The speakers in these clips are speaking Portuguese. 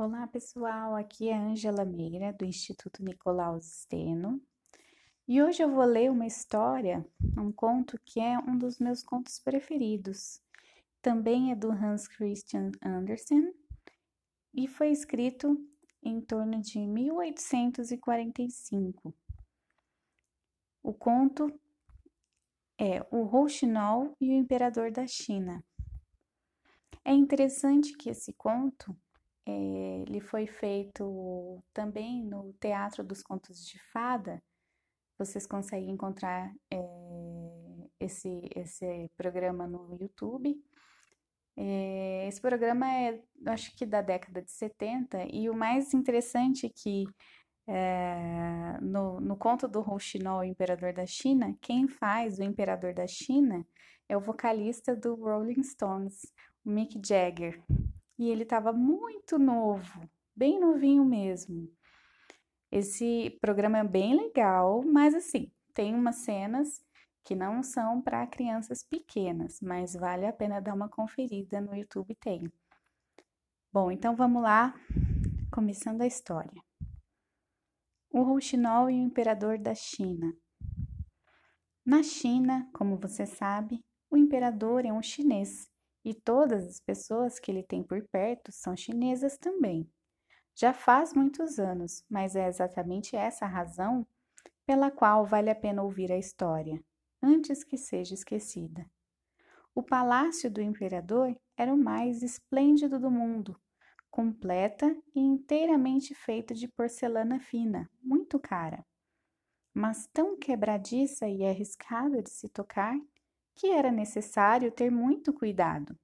Olá, pessoal. Aqui é Ângela Meira, do Instituto Nicolau Steno. E hoje eu vou ler uma história, um conto que é um dos meus contos preferidos. Também é do Hans Christian Andersen e foi escrito em torno de 1845. O conto é O Rouxinol e o Imperador da China. É interessante que esse conto é, ele foi feito também no Teatro dos Contos de Fada. Vocês conseguem encontrar é, esse, esse programa no YouTube. É, esse programa é, acho que da década de 70, e o mais interessante é que é, no, no conto do Rouxinol, o Imperador da China, quem faz o Imperador da China é o vocalista do Rolling Stones, o Mick Jagger. E ele estava muito novo, bem novinho mesmo. Esse programa é bem legal, mas assim, tem umas cenas que não são para crianças pequenas, mas vale a pena dar uma conferida no YouTube tem. Bom, então vamos lá, começando a história. O Rouxinol e o imperador da China. Na China, como você sabe, o imperador é um chinês e todas as pessoas que ele tem por perto são chinesas também. Já faz muitos anos, mas é exatamente essa a razão pela qual vale a pena ouvir a história, antes que seja esquecida. O palácio do imperador era o mais esplêndido do mundo, completa e inteiramente feita de porcelana fina, muito cara, mas tão quebradiça e arriscada de se tocar que era necessário ter muito cuidado.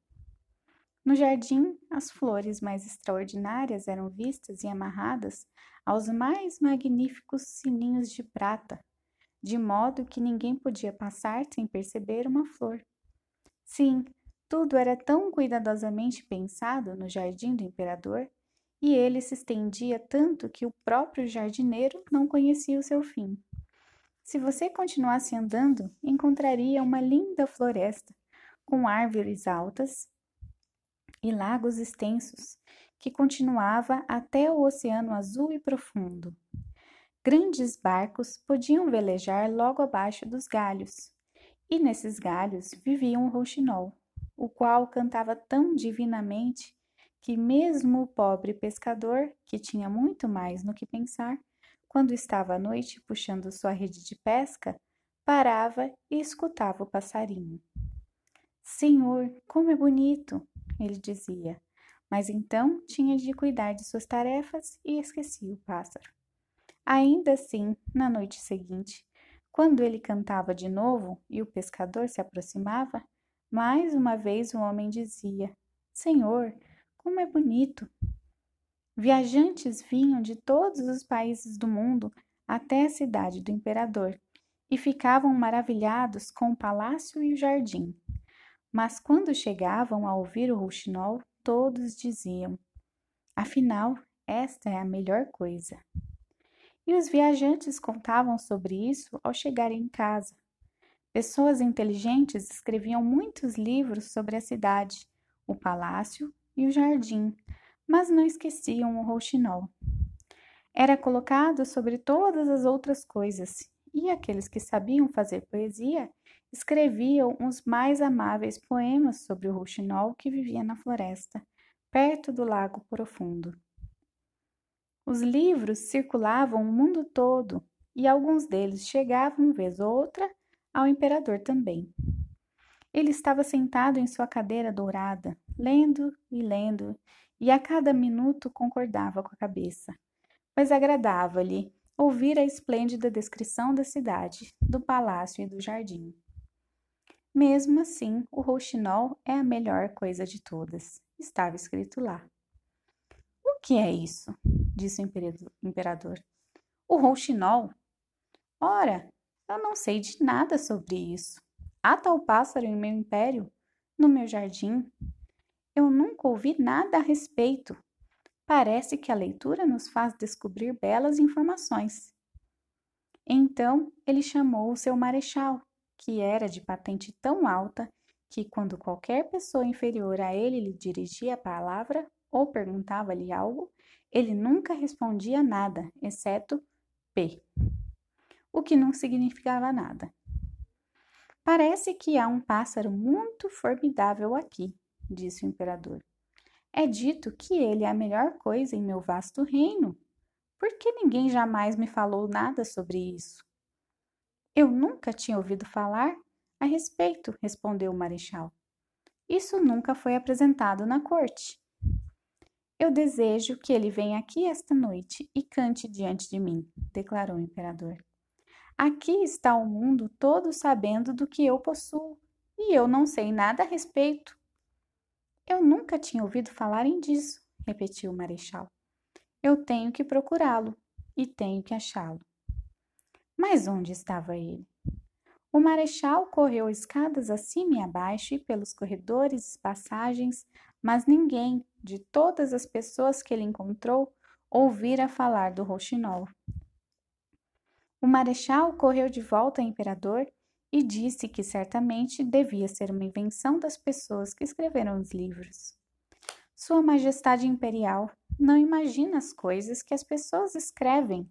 No jardim, as flores mais extraordinárias eram vistas e amarradas aos mais magníficos sininhos de prata, de modo que ninguém podia passar sem perceber uma flor. Sim, tudo era tão cuidadosamente pensado no jardim do imperador, e ele se estendia tanto que o próprio jardineiro não conhecia o seu fim. Se você continuasse andando, encontraria uma linda floresta, com árvores altas e lagos extensos, que continuava até o oceano azul e profundo. Grandes barcos podiam velejar logo abaixo dos galhos, e nesses galhos vivia um rouxinol, o qual cantava tão divinamente que mesmo o pobre pescador, que tinha muito mais no que pensar, quando estava à noite puxando sua rede de pesca, parava e escutava o passarinho. Senhor, como é bonito! ele dizia, mas então tinha de cuidar de suas tarefas e esquecia o pássaro. Ainda assim, na noite seguinte, quando ele cantava de novo e o pescador se aproximava, mais uma vez o homem dizia: Senhor, como é bonito! Viajantes vinham de todos os países do mundo até a cidade do imperador e ficavam maravilhados com o palácio e o jardim. Mas quando chegavam a ouvir o rouxinol, todos diziam: Afinal, esta é a melhor coisa. E os viajantes contavam sobre isso ao chegarem em casa. Pessoas inteligentes escreviam muitos livros sobre a cidade, o palácio e o jardim, mas não esqueciam o rouxinol. Era colocado sobre todas as outras coisas, e aqueles que sabiam fazer poesia escreviam os mais amáveis poemas sobre o rouxinol que vivia na floresta, perto do lago profundo. Os livros circulavam o mundo todo, e alguns deles chegavam, vez ou outra, ao imperador também. Ele estava sentado em sua cadeira dourada, lendo e lendo, e a cada minuto concordava com a cabeça, pois agradava-lhe ouvir a esplêndida descrição da cidade, do palácio e do jardim. Mesmo assim, o rouxinol é a melhor coisa de todas, estava escrito lá. O que é isso? disse o imperador. O rouxinol? Ora, eu não sei de nada sobre isso. Há tal pássaro em meu império, no meu jardim, eu nunca ouvi nada a respeito. Parece que a leitura nos faz descobrir belas informações. Então ele chamou o seu marechal, que era de patente tão alta que, quando qualquer pessoa inferior a ele lhe dirigia a palavra, ou perguntava-lhe algo, ele nunca respondia nada, exceto P, o que não significava nada. Parece que há um pássaro muito formidável aqui, disse o imperador. É dito que ele é a melhor coisa em meu vasto reino. Por que ninguém jamais me falou nada sobre isso? Eu nunca tinha ouvido falar a respeito, respondeu o marechal. Isso nunca foi apresentado na corte. Eu desejo que ele venha aqui esta noite e cante diante de mim, declarou o imperador. Aqui está o mundo todo sabendo do que eu possuo, e eu não sei nada a respeito. Eu nunca tinha ouvido falarem disso, repetiu o marechal. Eu tenho que procurá-lo e tenho que achá-lo. Mas onde estava ele? O marechal correu escadas acima e abaixo e pelos corredores e passagens, mas ninguém, de todas as pessoas que ele encontrou, ouvira falar do rouxinol. O marechal correu de volta ao imperador e disse que certamente devia ser uma invenção das pessoas que escreveram os livros. Sua Majestade Imperial não imagina as coisas que as pessoas escrevem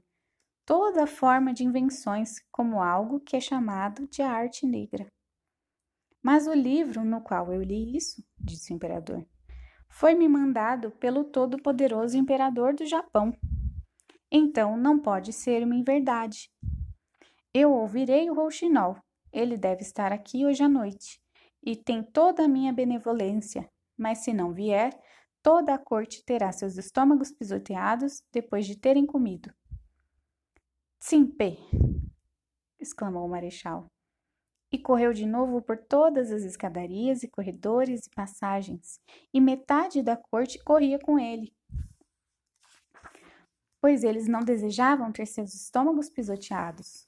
toda forma de invenções como algo que é chamado de arte negra. Mas o livro no qual eu li isso, disse o imperador, foi-me mandado pelo todo-poderoso imperador do Japão. Então não pode ser uma inverdade. Eu ouvirei o rouxinol. Ele deve estar aqui hoje à noite e tem toda a minha benevolência. Mas se não vier, toda a corte terá seus estômagos pisoteados depois de terem comido. Simpe! exclamou o marechal. E correu de novo por todas as escadarias e corredores e passagens, e metade da corte corria com ele. Pois eles não desejavam ter seus estômagos pisoteados.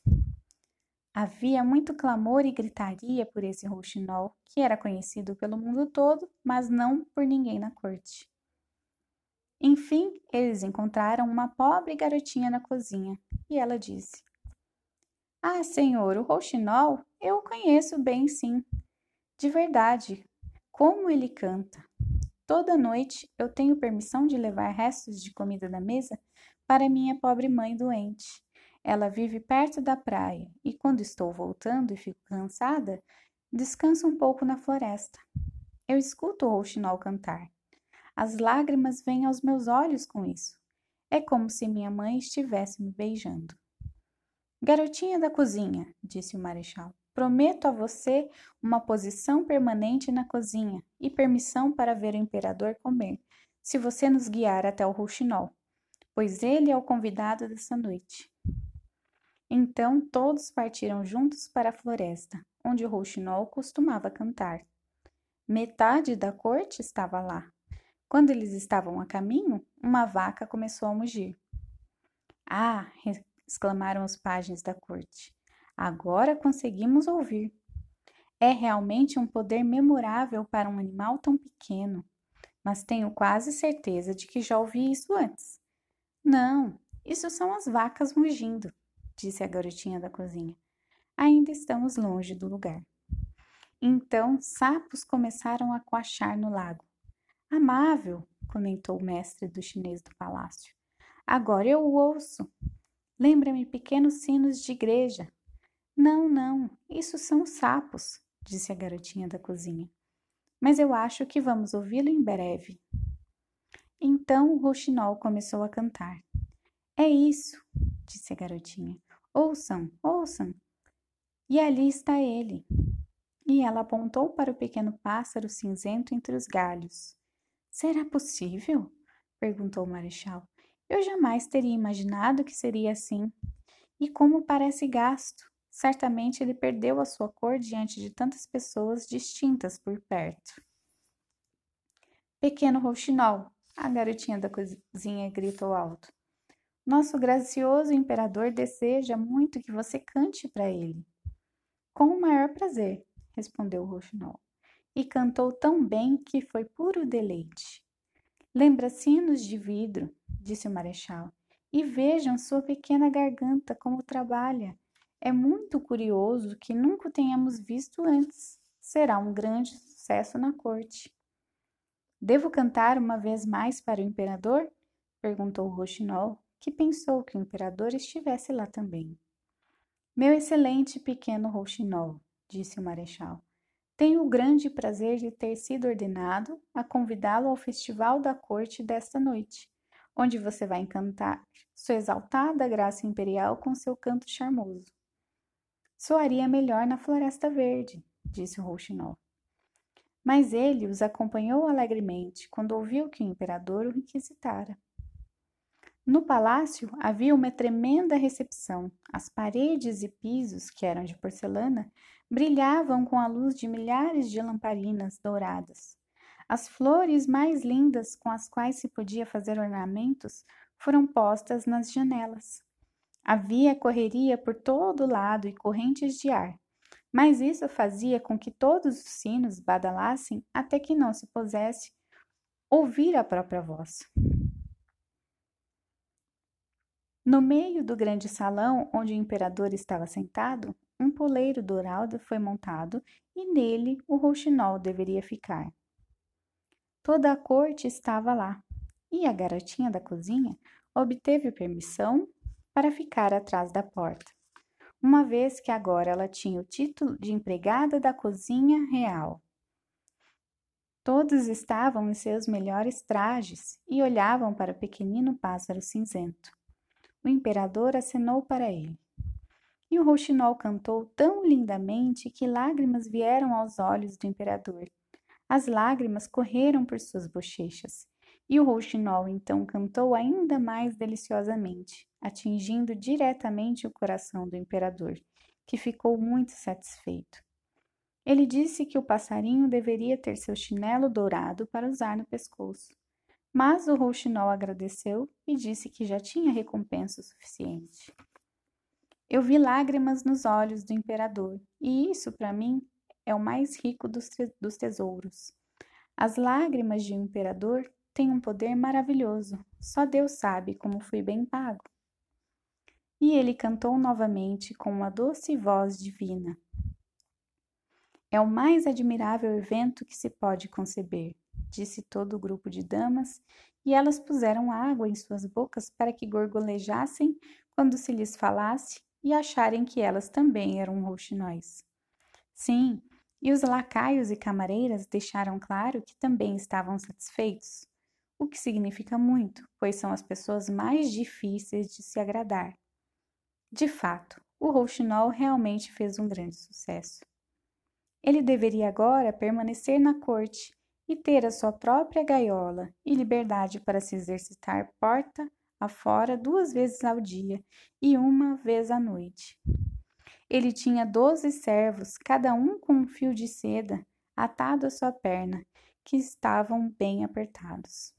Havia muito clamor e gritaria por esse rouxinol, que era conhecido pelo mundo todo, mas não por ninguém na corte. Enfim, eles encontraram uma pobre garotinha na cozinha e ela disse: Ah, senhor, o rouxinol eu o conheço bem, sim. De verdade, como ele canta. Toda noite eu tenho permissão de levar restos de comida da mesa para minha pobre mãe doente. Ela vive perto da praia e quando estou voltando e fico cansada, descanso um pouco na floresta. Eu escuto o rouxinol cantar. As lágrimas vêm aos meus olhos com isso. É como se minha mãe estivesse me beijando. Garotinha da cozinha, disse o marechal, prometo a você uma posição permanente na cozinha e permissão para ver o imperador comer, se você nos guiar até o rouxinol, pois ele é o convidado dessa noite. Então todos partiram juntos para a floresta, onde o rouxinol costumava cantar. Metade da corte estava lá, quando eles estavam a caminho, uma vaca começou a mugir. Ah! exclamaram os pajens da corte. Agora conseguimos ouvir. É realmente um poder memorável para um animal tão pequeno, mas tenho quase certeza de que já ouvi isso antes. Não, isso são as vacas mugindo, disse a garotinha da cozinha. Ainda estamos longe do lugar. Então, sapos começaram a coachar no lago. Amável, comentou o mestre do chinês do palácio. Agora eu o ouço. Lembra-me pequenos sinos de igreja. Não, não, isso são sapos, disse a garotinha da cozinha. Mas eu acho que vamos ouvi-lo em breve. Então o roxinol começou a cantar. É isso, disse a garotinha. Ouçam, ouçam. E ali está ele. E ela apontou para o pequeno pássaro cinzento entre os galhos. Será possível? perguntou o marechal. Eu jamais teria imaginado que seria assim. E como parece gasto. Certamente ele perdeu a sua cor diante de tantas pessoas distintas por perto. Pequeno rouxinol, a garotinha da cozinha gritou alto. Nosso gracioso imperador deseja muito que você cante para ele. Com o maior prazer, respondeu o rouxinol e cantou tão bem que foi puro deleite. Lembra sinos de vidro, disse o marechal, e vejam sua pequena garganta como trabalha. É muito curioso que nunca o tenhamos visto antes. Será um grande sucesso na corte. Devo cantar uma vez mais para o imperador? perguntou Rochinol, que pensou que o imperador estivesse lá também. Meu excelente pequeno Rouxinol, disse o marechal, tenho o grande prazer de ter sido ordenado a convidá-lo ao festival da corte desta noite, onde você vai encantar sua exaltada graça imperial com seu canto charmoso. Soaria melhor na Floresta Verde, disse Rouxinol. Mas ele os acompanhou alegremente quando ouviu que o imperador o requisitara. No palácio havia uma tremenda recepção. As paredes e pisos, que eram de porcelana, brilhavam com a luz de milhares de lamparinas douradas. As flores mais lindas com as quais se podia fazer ornamentos foram postas nas janelas. Havia correria por todo lado e correntes de ar, mas isso fazia com que todos os sinos badalassem até que não se pusesse ouvir a própria voz. No meio do grande salão onde o imperador estava sentado, um poleiro dourado foi montado e nele o rouxinol deveria ficar. Toda a corte estava lá e a garotinha da cozinha obteve permissão para ficar atrás da porta, uma vez que agora ela tinha o título de empregada da cozinha real. Todos estavam em seus melhores trajes e olhavam para o pequenino pássaro cinzento. O imperador acenou para ele. E o rouxinol cantou tão lindamente que lágrimas vieram aos olhos do imperador. As lágrimas correram por suas bochechas. E o rouxinol então cantou ainda mais deliciosamente, atingindo diretamente o coração do imperador, que ficou muito satisfeito. Ele disse que o passarinho deveria ter seu chinelo dourado para usar no pescoço. Mas o rouxinol agradeceu e disse que já tinha recompensa suficiente. Eu vi lágrimas nos olhos do imperador, e isso, para mim, é o mais rico dos, dos tesouros. As lágrimas de um imperador têm um poder maravilhoso, só Deus sabe como fui bem pago. E ele cantou novamente com uma doce voz divina. É o mais admirável evento que se pode conceber disse todo o grupo de damas, e elas puseram água em suas bocas para que gorgolejassem quando se lhes falasse e acharem que elas também eram rouxinóis. Sim, e os lacaios e camareiras deixaram claro que também estavam satisfeitos, o que significa muito, pois são as pessoas mais difíceis de se agradar. De fato, o rouxinol realmente fez um grande sucesso. Ele deveria agora permanecer na corte e ter a sua própria gaiola e liberdade para se exercitar porta afora duas vezes ao dia e uma vez à noite. Ele tinha doze servos, cada um com um fio de seda atado à sua perna, que estavam bem apertados.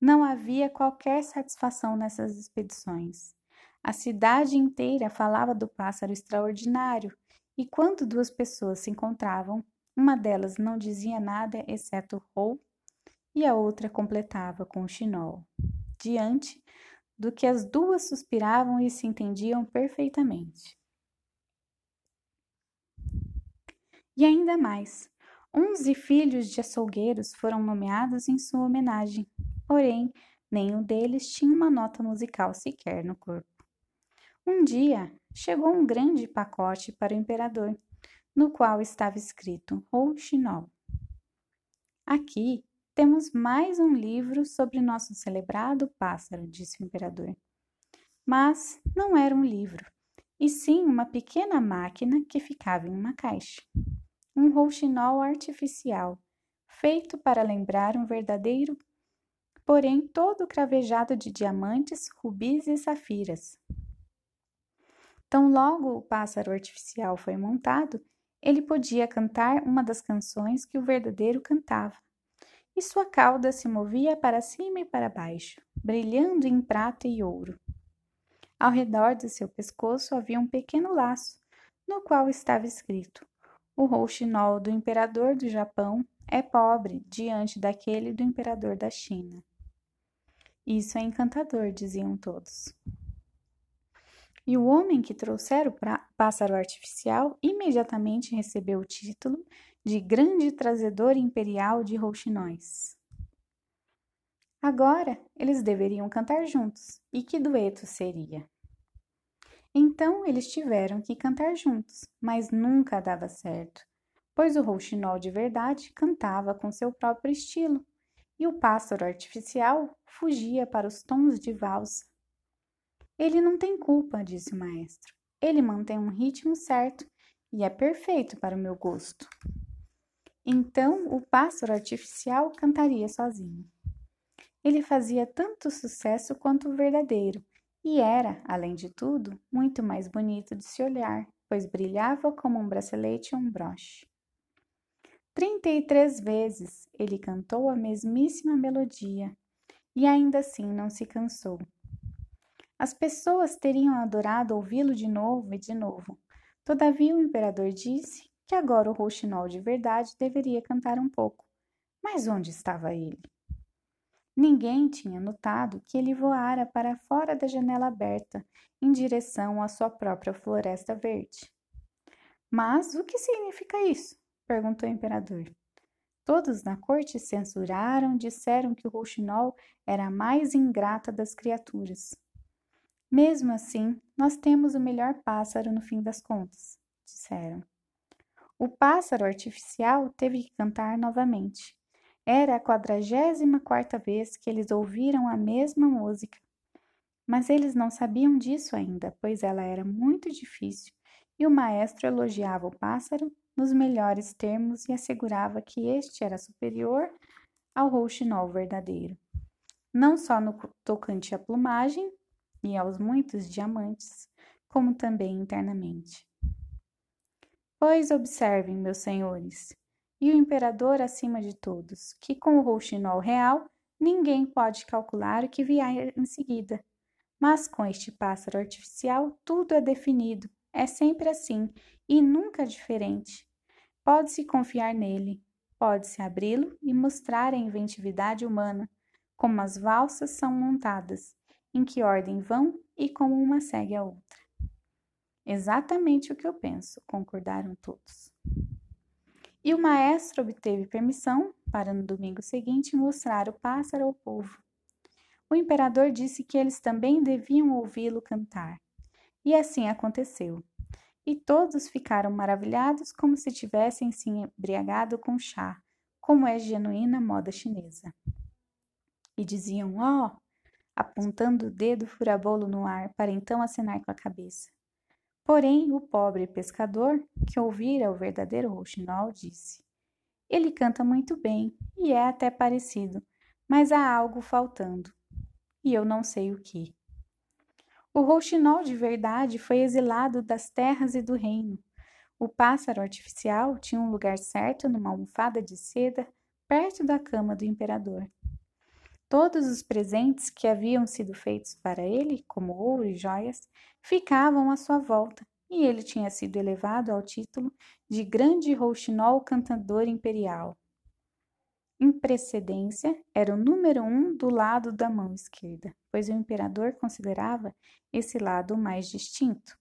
Não havia qualquer satisfação nessas expedições. A cidade inteira falava do pássaro extraordinário, e quando duas pessoas se encontravam, uma delas não dizia nada exceto rou e a outra completava com o chinol, diante do que as duas suspiravam e se entendiam perfeitamente. E ainda mais, onze filhos de açougueiros foram nomeados em sua homenagem, porém, nenhum deles tinha uma nota musical sequer no corpo. Um dia, chegou um grande pacote para o imperador no qual estava escrito Rouxinol. Aqui temos mais um livro sobre nosso celebrado pássaro, disse o imperador. Mas não era um livro, e sim uma pequena máquina que ficava em uma caixa. Um rouxinol artificial, feito para lembrar um verdadeiro, porém todo cravejado de diamantes, rubis e safiras. Tão logo o pássaro artificial foi montado, ele podia cantar uma das canções que o verdadeiro cantava, e sua cauda se movia para cima e para baixo, brilhando em prata e ouro. Ao redor de seu pescoço havia um pequeno laço, no qual estava escrito: O rouxinol do imperador do Japão é pobre diante daquele do imperador da China. Isso é encantador, diziam todos. E o homem que trouxera o pássaro artificial imediatamente recebeu o título de grande trazedor imperial de rouxinóis. Agora eles deveriam cantar juntos. E que dueto seria? Então eles tiveram que cantar juntos, mas nunca dava certo, pois o rouxinol de verdade cantava com seu próprio estilo e o pássaro artificial fugia para os tons de valsa. Ele não tem culpa, disse o maestro. Ele mantém um ritmo certo e é perfeito para o meu gosto. Então o pássaro artificial cantaria sozinho. Ele fazia tanto sucesso quanto o verdadeiro e era, além de tudo, muito mais bonito de se olhar, pois brilhava como um bracelete ou um broche. Trinta e três vezes ele cantou a mesmíssima melodia e ainda assim não se cansou. As pessoas teriam adorado ouvi-lo de novo e de novo. Todavia o imperador disse que agora o rouxinol de verdade deveria cantar um pouco. Mas onde estava ele? Ninguém tinha notado que ele voara para fora da janela aberta, em direção à sua própria floresta verde. Mas o que significa isso? perguntou o imperador. Todos na corte censuraram, disseram que o rouxinol era a mais ingrata das criaturas. Mesmo assim, nós temos o melhor pássaro no fim das contas, disseram. O pássaro artificial teve que cantar novamente. Era a quadragésima quarta vez que eles ouviram a mesma música. Mas eles não sabiam disso ainda, pois ela era muito difícil, e o maestro elogiava o pássaro nos melhores termos e assegurava que este era superior ao rouxinol verdadeiro, não só no tocante à plumagem e aos muitos diamantes, como também internamente. Pois observem, meus senhores, e o imperador acima de todos, que com o rouxinol real ninguém pode calcular o que vier em seguida. Mas com este pássaro artificial tudo é definido, é sempre assim e nunca diferente. Pode-se confiar nele, pode-se abri-lo e mostrar a inventividade humana, como as valsas são montadas, em que ordem vão e como uma segue a outra. Exatamente o que eu penso, concordaram todos e o maestro obteve permissão para no domingo seguinte mostrar o pássaro ao povo. O imperador disse que eles também deviam ouvi-lo cantar. E assim aconteceu. E todos ficaram maravilhados como se tivessem se embriagado com chá, como é genuína moda chinesa. E diziam, ó, oh, apontando o dedo furabolo no ar para então acenar com a cabeça. Porém, o pobre pescador, que ouvira o verdadeiro rouxinol, disse: Ele canta muito bem e é até parecido, mas há algo faltando, e eu não sei o que. O rouxinol de verdade foi exilado das terras e do reino. O pássaro artificial tinha um lugar certo numa almofada de seda perto da cama do imperador. Todos os presentes que haviam sido feitos para ele, como ouro e joias, ficavam à sua volta, e ele tinha sido elevado ao título de Grande Rouxinol Cantador Imperial. Em precedência, era o número um do lado da mão esquerda, pois o imperador considerava esse lado mais distinto,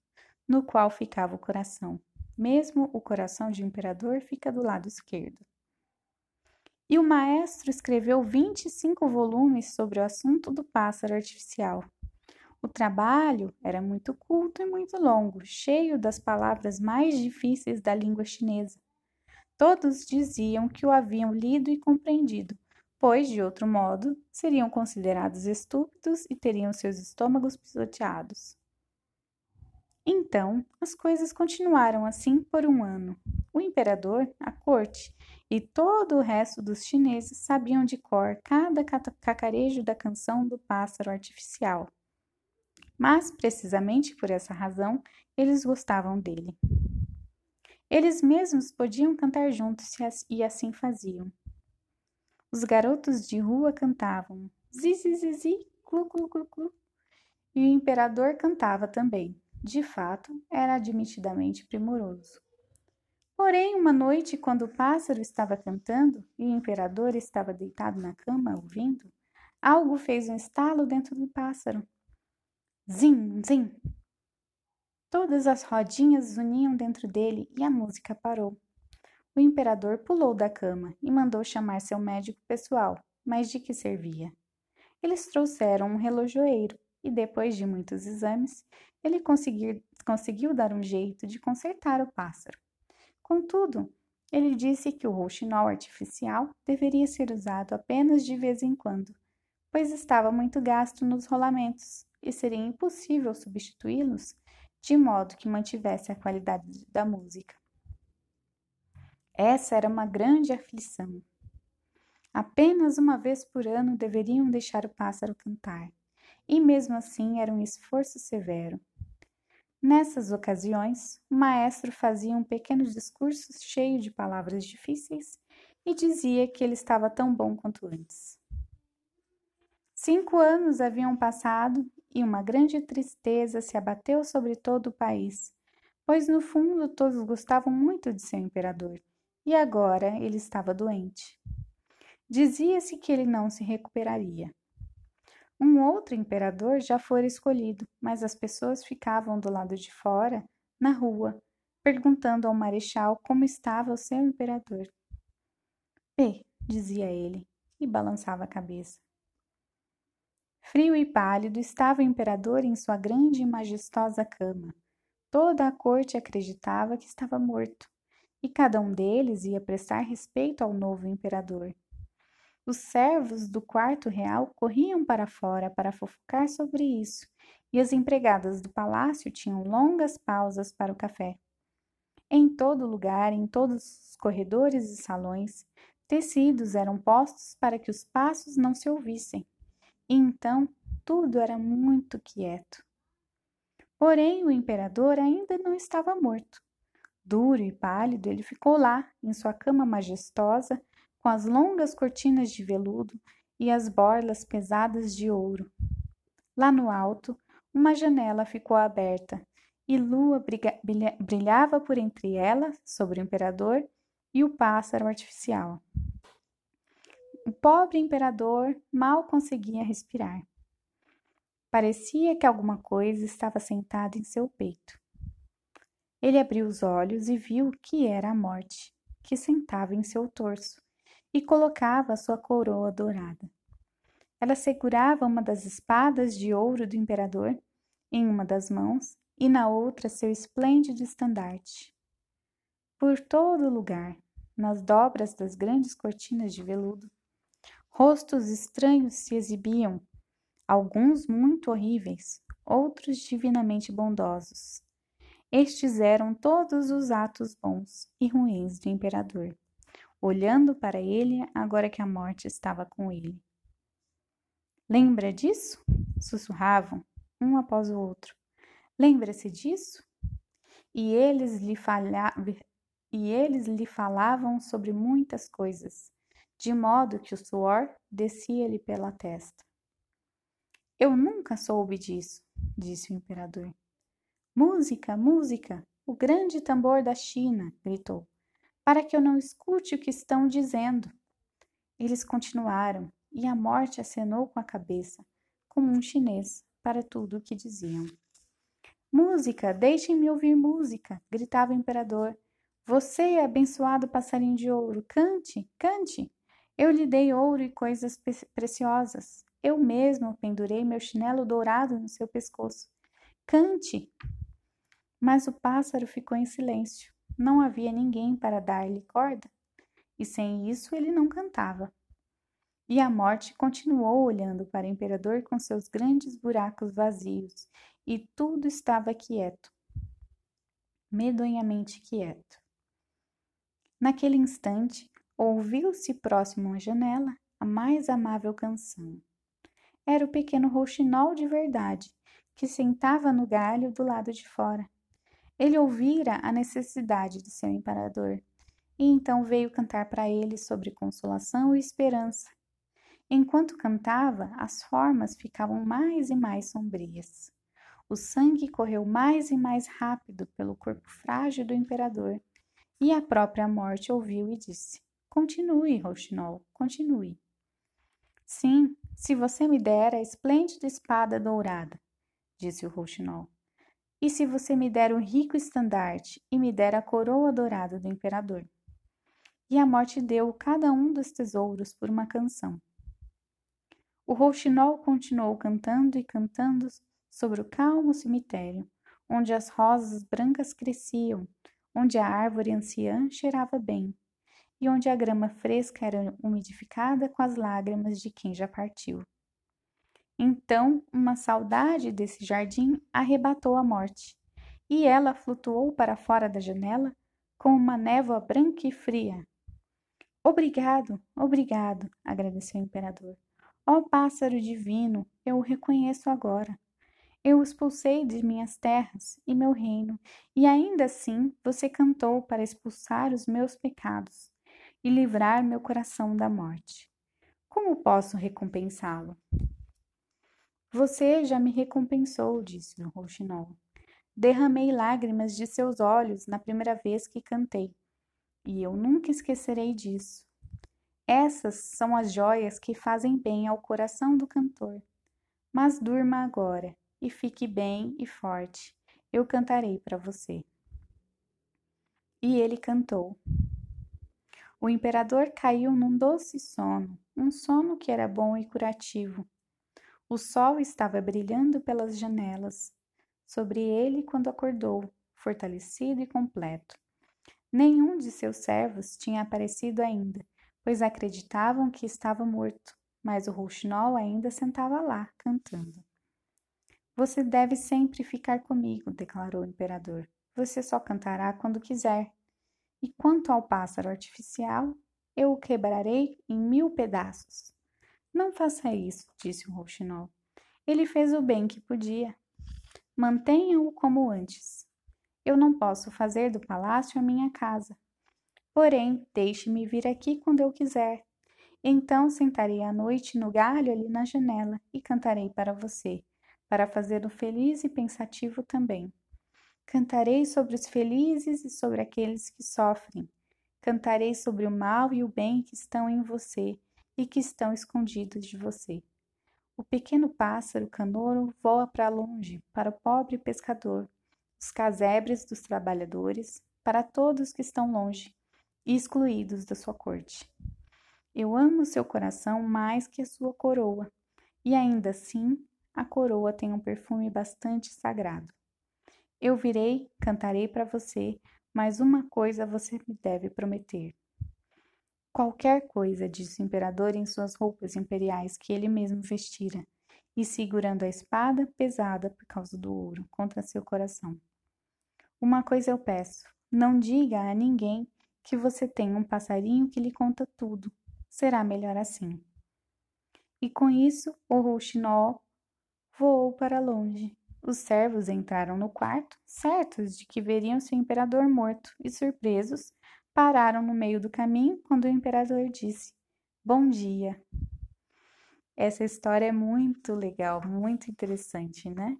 no qual ficava o coração. Mesmo o coração de imperador fica do lado esquerdo. E o maestro escreveu 25 volumes sobre o assunto do pássaro artificial. O trabalho era muito culto e muito longo, cheio das palavras mais difíceis da língua chinesa. Todos diziam que o haviam lido e compreendido, pois, de outro modo, seriam considerados estúpidos e teriam seus estômagos pisoteados. Então, as coisas continuaram assim por um ano. O imperador, a corte e todo o resto dos chineses sabiam de cor cada cacarejo da canção do pássaro artificial. Mas, precisamente por essa razão, eles gostavam dele. Eles mesmos podiam cantar juntos e assim faziam. Os garotos de rua cantavam zi, zi, zi, zi, clu, clu, clu, clu. E o imperador cantava também. De fato, era admitidamente primoroso. Porém, uma noite, quando o pássaro estava cantando e o imperador estava deitado na cama ouvindo, algo fez um estalo dentro do pássaro. Zim, zim! Todas as rodinhas uniam dentro dele e a música parou. O imperador pulou da cama e mandou chamar seu médico pessoal, mas de que servia? Eles trouxeram um relojoeiro e, depois de muitos exames, ele conseguiu dar um jeito de consertar o pássaro. Contudo, ele disse que o rouxinol artificial deveria ser usado apenas de vez em quando, pois estava muito gasto nos rolamentos e seria impossível substituí-los de modo que mantivesse a qualidade da música. Essa era uma grande aflição. Apenas uma vez por ano deveriam deixar o pássaro cantar, e mesmo assim era um esforço severo. Nessas ocasiões, o maestro fazia um pequeno discurso cheio de palavras difíceis e dizia que ele estava tão bom quanto antes. Cinco anos haviam passado e uma grande tristeza se abateu sobre todo o país, pois no fundo todos gostavam muito de seu imperador, e agora ele estava doente. Dizia-se que ele não se recuperaria. Um outro imperador já fora escolhido, mas as pessoas ficavam do lado de fora, na rua, perguntando ao marechal como estava o seu imperador. Bem, dizia ele, e balançava a cabeça. Frio e pálido estava o imperador em sua grande e majestosa cama. Toda a corte acreditava que estava morto, e cada um deles ia prestar respeito ao novo imperador. Os servos do quarto real corriam para fora para fofocar sobre isso, e as empregadas do palácio tinham longas pausas para o café. Em todo lugar, em todos os corredores e salões, tecidos eram postos para que os passos não se ouvissem. E então tudo era muito quieto. Porém, o imperador ainda não estava morto. Duro e pálido, ele ficou lá, em sua cama majestosa, com as longas cortinas de veludo e as borlas pesadas de ouro. Lá no alto, uma janela ficou aberta e lua brilhava por entre ela, sobre o imperador, e o pássaro artificial. O pobre imperador mal conseguia respirar. Parecia que alguma coisa estava sentada em seu peito. Ele abriu os olhos e viu que era a morte, que sentava em seu torso, e colocava sua coroa dourada. Ela segurava uma das espadas de ouro do imperador em uma das mãos e na outra seu esplêndido estandarte. Por todo lugar, nas dobras das grandes cortinas de veludo, rostos estranhos se exibiam, alguns muito horríveis, outros divinamente bondosos. Estes eram todos os atos bons e ruins do imperador olhando para ele agora que a morte estava com ele. Lembra disso? Sussurravam, um após o outro. Lembra-se disso? E eles, lhe falha... e eles lhe falavam sobre muitas coisas, de modo que o suor descia-lhe pela testa. Eu nunca soube disso, disse o imperador. Música, música! O grande tambor da China! gritou para que eu não escute o que estão dizendo. Eles continuaram, e a morte acenou com a cabeça, como um chinês, para tudo o que diziam. Música, deixem-me ouvir música, gritava o imperador. Você é abençoado passarinho de ouro, cante, cante. Eu lhe dei ouro e coisas preciosas. Eu mesmo pendurei meu chinelo dourado no seu pescoço. Cante. Mas o pássaro ficou em silêncio. Não havia ninguém para dar-lhe corda, e sem isso ele não cantava. E a morte continuou olhando para o imperador com seus grandes buracos vazios, e tudo estava quieto, medonhamente quieto. Naquele instante, ouviu-se próximo à janela a mais amável canção. Era o pequeno rouxinol de verdade, que sentava no galho do lado de fora. Ele ouvira a necessidade de seu imperador e então veio cantar para ele sobre consolação e esperança. Enquanto cantava, as formas ficavam mais e mais sombrias. O sangue correu mais e mais rápido pelo corpo frágil do imperador, e a própria morte ouviu e disse: Continue, Rouxinol, continue. Sim, se você me der a esplêndida espada dourada, disse o Rouxinol. E se você me der o rico estandarte e me der a coroa dourada do imperador? e a morte deu cada um dos tesouros por uma canção. O rouxinol continuou cantando e cantando sobre o calmo cemitério, onde as rosas brancas cresciam, onde a árvore anciã cheirava bem, e onde a grama fresca era umidificada com as lágrimas de quem já partiu. Então, uma saudade desse jardim arrebatou a morte, e ela flutuou para fora da janela com uma névoa branca e fria. Obrigado, obrigado, agradeceu o imperador. Ó oh, pássaro divino, eu o reconheço agora. Eu o expulsei de minhas terras e meu reino, e ainda assim você cantou para expulsar os meus pecados e livrar meu coração da morte. Como posso recompensá-lo? Você já me recompensou, disse o rouxinol. Derramei lágrimas de seus olhos na primeira vez que cantei, e eu nunca esquecerei disso. Essas são as joias que fazem bem ao coração do cantor. Mas durma agora e fique bem e forte. Eu cantarei para você. E ele cantou. O imperador caiu num doce sono, um sono que era bom e curativo. O sol estava brilhando pelas janelas sobre ele quando acordou, fortalecido e completo. Nenhum de seus servos tinha aparecido ainda, pois acreditavam que estava morto, mas o rouxinol ainda sentava lá, cantando. Você deve sempre ficar comigo, declarou o imperador. Você só cantará quando quiser. E quanto ao pássaro artificial, eu o quebrarei em mil pedaços. Não faça isso, disse o rouxinol. Ele fez o bem que podia. Mantenha-o como antes. Eu não posso fazer do palácio a minha casa. Porém, deixe-me vir aqui quando eu quiser. Então sentarei à noite no galho ali na janela e cantarei para você, para fazê-lo feliz e pensativo também. Cantarei sobre os felizes e sobre aqueles que sofrem. Cantarei sobre o mal e o bem que estão em você e que estão escondidos de você. O pequeno pássaro canouro voa para longe, para o pobre pescador, os casebres dos trabalhadores, para todos que estão longe e excluídos da sua corte. Eu amo seu coração mais que a sua coroa, e ainda assim a coroa tem um perfume bastante sagrado. Eu virei, cantarei para você, mas uma coisa você me deve prometer. Qualquer coisa, disse o imperador em suas roupas imperiais que ele mesmo vestira, e segurando a espada pesada por causa do ouro contra seu coração. Uma coisa eu peço: não diga a ninguém que você tem um passarinho que lhe conta tudo. Será melhor assim. E com isso, o rouxinol voou para longe, os servos entraram no quarto, certos de que veriam seu imperador morto, e surpresos, pararam no meio do caminho quando o imperador disse: Bom dia. Essa história é muito legal, muito interessante, né?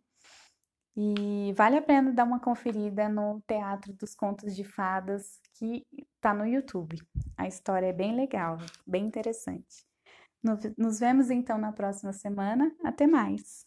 E vale a pena dar uma conferida no Teatro dos Contos de Fadas, que está no YouTube. A história é bem legal, bem interessante. Nos vemos então na próxima semana. Até mais!